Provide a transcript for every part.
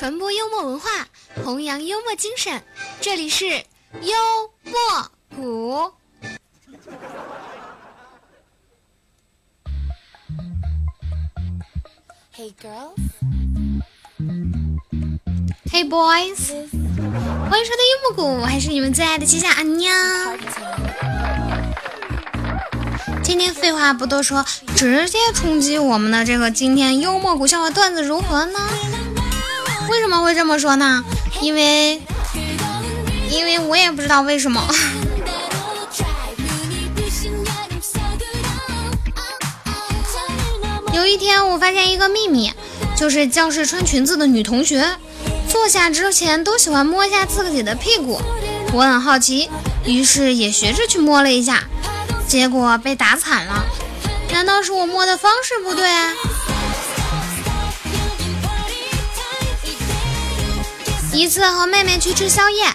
传播幽默文化，弘扬幽默精神。这里是幽默谷。Hey girls, Hey boys，欢迎收听幽默谷，我还是你们最爱的七夏阿娘。今天废话不多说，直接冲击我们的这个今天幽默谷笑话段子如何呢？为什么会这么说呢？因为，因为我也不知道为什么。有一天，我发现一个秘密，就是教室穿裙子的女同学，坐下之前都喜欢摸一下自己的屁股。我很好奇，于是也学着去摸了一下，结果被打惨了。难道是我摸的方式不对？一次和妹妹去吃宵夜，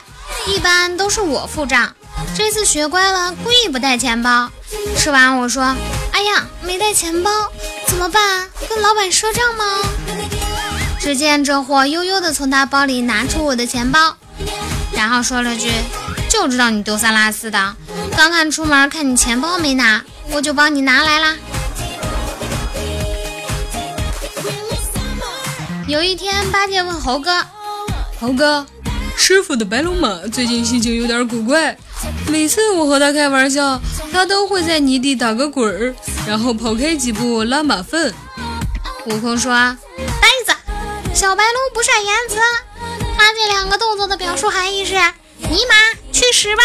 一般都是我付账。这次学乖了，故意不带钱包。吃完我说：“哎呀，没带钱包，怎么办？跟老板赊账吗？”只见这货悠悠地从他包里拿出我的钱包，然后说了句：“就知道你丢三落四的，刚看出门看你钱包没拿，我就帮你拿来啦。”有一天，八戒问猴哥。猴哥，师傅的白龙马最近心情有点古怪，每次我和他开玩笑，他都会在泥地打个滚儿，然后跑开几步拉马粪。悟空说：“呆子，小白龙不善言辞，他这两个动作的表述含义是：尼玛，去死吧！”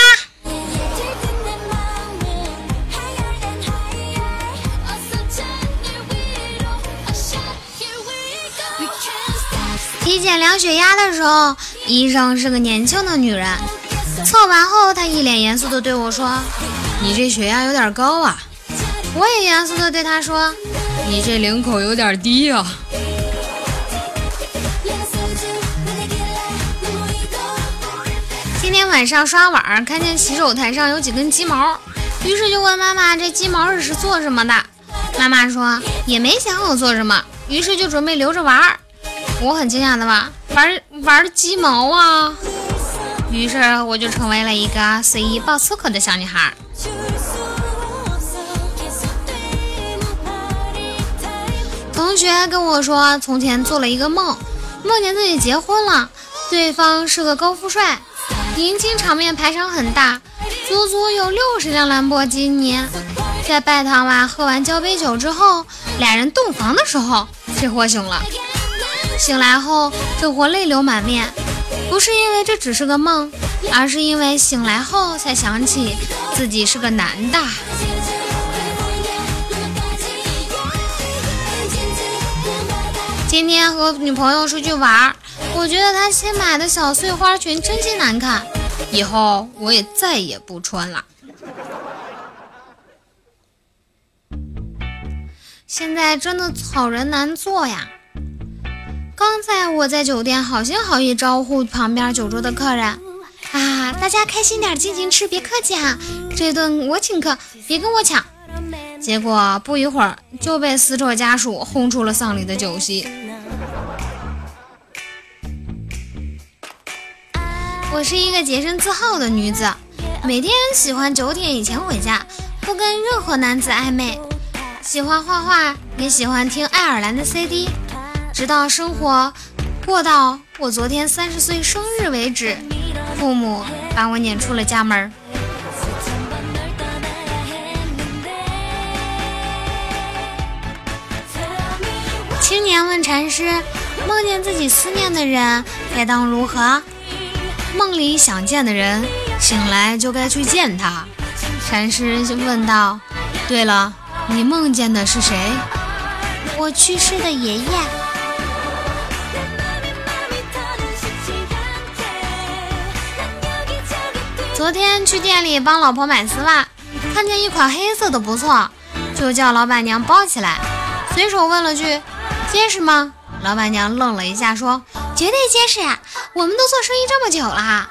体检量血压的时候，医生是个年轻的女人。测完后，她一脸严肃地对我说：“你这血压有点高啊。”我也严肃地对她说：“你这领口有点低啊。”今天晚上刷碗，看见洗手台上有几根鸡毛，于是就问妈妈：“这鸡毛是做什么的？”妈妈说：“也没想好做什么，于是就准备留着玩儿。”我很惊讶的吧，玩玩鸡毛啊！于是我就成为了一个随意爆粗口的小女孩。同学跟我说，从前做了一个梦，梦见自己结婚了，对方是个高富帅，迎亲场面排场很大，足足有六十辆兰博基尼。在拜堂外喝完交杯酒之后，俩人洞房的时候，这货醒了。醒来后，这货泪流满面，不是因为这只是个梦，而是因为醒来后才想起自己是个男的。今天和女朋友出去玩，我觉得她新买的小碎花裙真心难看，以后我也再也不穿了。现在真的好人难做呀。刚才我在酒店好心好意招呼旁边酒桌的客人，啊，大家开心点，尽情吃，别客气哈，这顿我请客，别跟我抢。结果不一会儿就被死者家属轰出了丧礼的酒席。我是一个洁身自好的女子，每天喜欢九点以前回家，不跟任何男子暧昧，喜欢画画，也喜欢听爱尔兰的 CD。直到生活过到我昨天三十岁生日为止，父母把我撵出了家门。青年问禅师：梦见自己思念的人，该当如何？梦里想见的人，醒来就该去见他。禅师就问道：对了，你梦见的是谁？我去世的爷爷。昨天去店里帮老婆买丝袜，看见一款黑色的不错，就叫老板娘包起来，随手问了句：“结实吗？”老板娘愣了一下，说：“绝对结实呀，我们都做生意这么久了。”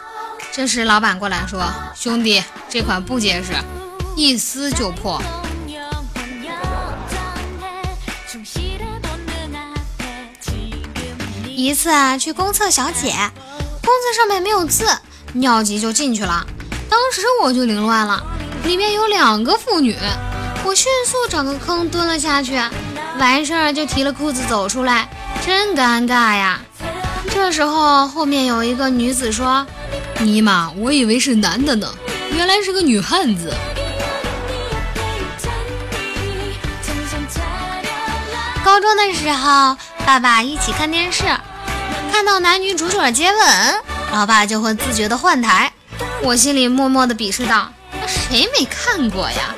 这时老板过来说：“兄弟，这款不结实，一撕就破。”一次啊，去公厕小解，公厕上面没有字，尿急就进去了。当时我就凌乱了，里面有两个妇女，我迅速找个坑蹲了下去，完事儿就提了裤子走出来，真尴尬呀。这时候后面有一个女子说：“尼玛，我以为是男的呢，原来是个女汉子。”高中的时候，爸爸一起看电视，看到男女主角接吻，老爸就会自觉的换台。我心里默默的鄙视道：“谁没看过呀？”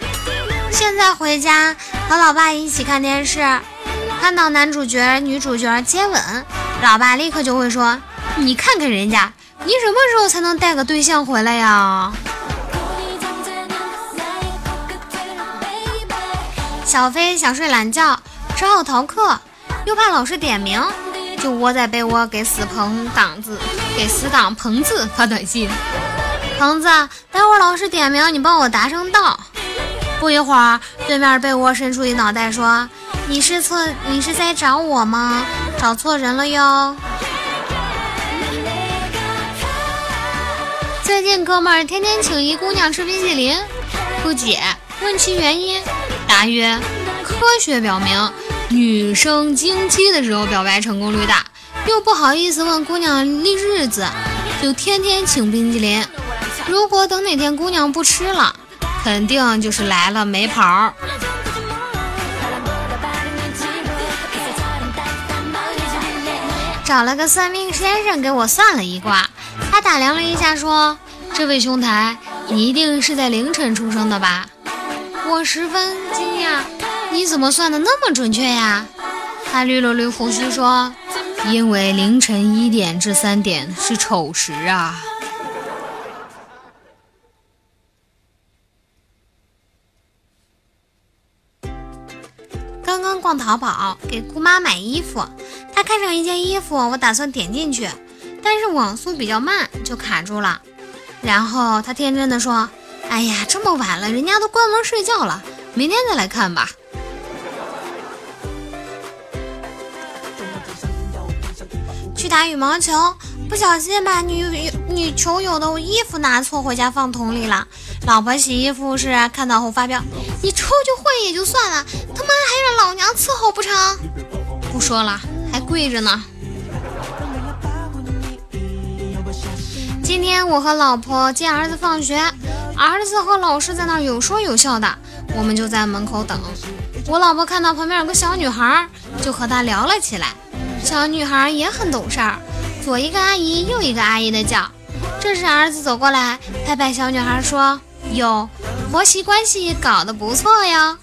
现在回家和老爸一起看电视，看到男主角、女主角接吻，老爸立刻就会说：“你看看人家，你什么时候才能带个对象回来呀？”小飞想睡懒觉，只好逃课，又怕老师点名，就窝在被窝给死棚党子、给死党棚子发短信。橙子，待会儿老师点名，你帮我答声到。不一会儿，对面被窝伸出一脑袋说：“你是错，你是在找我吗？找错人了哟。”最近哥们儿天天请一姑娘吃冰淇淋，不解，问其原因，答曰：“科学表明，女生经期的时候表白成功率大。”又不好意思问姑娘立日子，就天天请冰淇淋。如果等哪天姑娘不吃了，肯定就是来了没跑。找了个算命先生给我算了一卦，他打量了一下，说：“这位兄台，你一定是在凌晨出生的吧？”我十分惊讶，你怎么算的那么准确呀？他捋了捋胡须说：“因为凌晨一点至三点是丑时啊。”刚刚逛淘宝给姑妈买衣服，她看上一件衣服，我打算点进去，但是网速比较慢，就卡住了。然后她天真的说：“哎呀，这么晚了，人家都关门睡觉了，明天再来看吧。”去打羽毛球，不小心把女女球友的衣服拿错，回家放桶里了。老婆洗衣服时看到后发飙：“你抽就会也就算了，他妈还让老娘伺候不成？”不说了，还跪着呢。今天我和老婆接儿子放学，儿子和老师在那儿有说有笑的，我们就在门口等。我老婆看到旁边有个小女孩，就和她聊了起来。小女孩也很懂事儿，左一个阿姨，右一个阿姨的叫。这时儿子走过来，拍拍小女孩说。哟，婆媳关系搞得不错呀。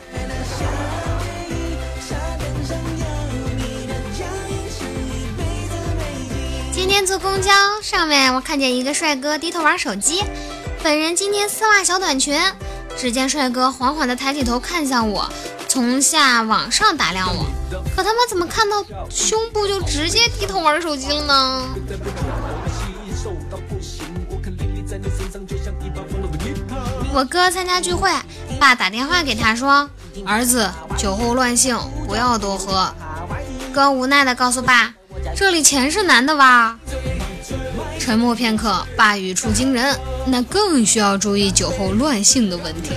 今天坐公交，上面我看见一个帅哥低头玩手机。本人今天丝袜小短裙，只见帅哥缓缓地抬起头看向我，从下往上打量我。可他妈怎么看到胸部就直接低头玩手机了呢？我哥参加聚会，爸打电话给他说：“儿子酒后乱性，不要多喝。”哥无奈的告诉爸：“这里全是男的吧？”沉默片刻，爸语出惊人：“那更需要注意酒后乱性的问题。”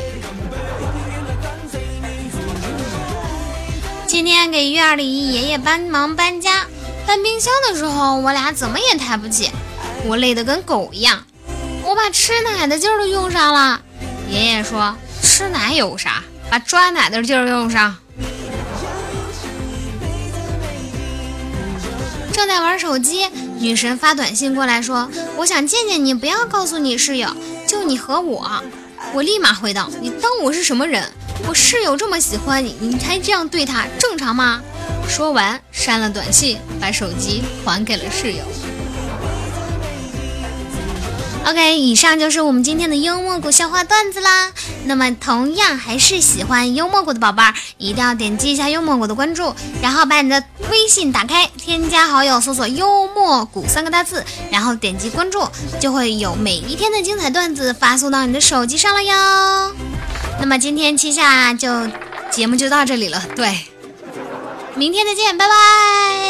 今天给院里爷爷帮忙搬家，搬冰箱的时候，我俩怎么也抬不起，我累得跟狗一样，我把吃奶的劲儿都用上了。爷爷说：“吃奶有啥？把抓奶的劲儿用上。”正在玩手机，女神发短信过来说：“我想见见你，不要告诉你室友，就你和我。”我立马回道：“你当我是什么人？我室友这么喜欢你，你还这样对他，正常吗？”说完删了短信，把手机还给了室友。OK，以上就是我们今天的幽默谷笑话段子啦。那么，同样还是喜欢幽默谷的宝贝儿，一定要点击一下幽默谷的关注，然后把你的微信打开，添加好友，搜索“幽默谷”三个大字，然后点击关注，就会有每一天的精彩段子发送到你的手机上了哟。那么今天七下就节目就到这里了，对，明天再见，拜拜。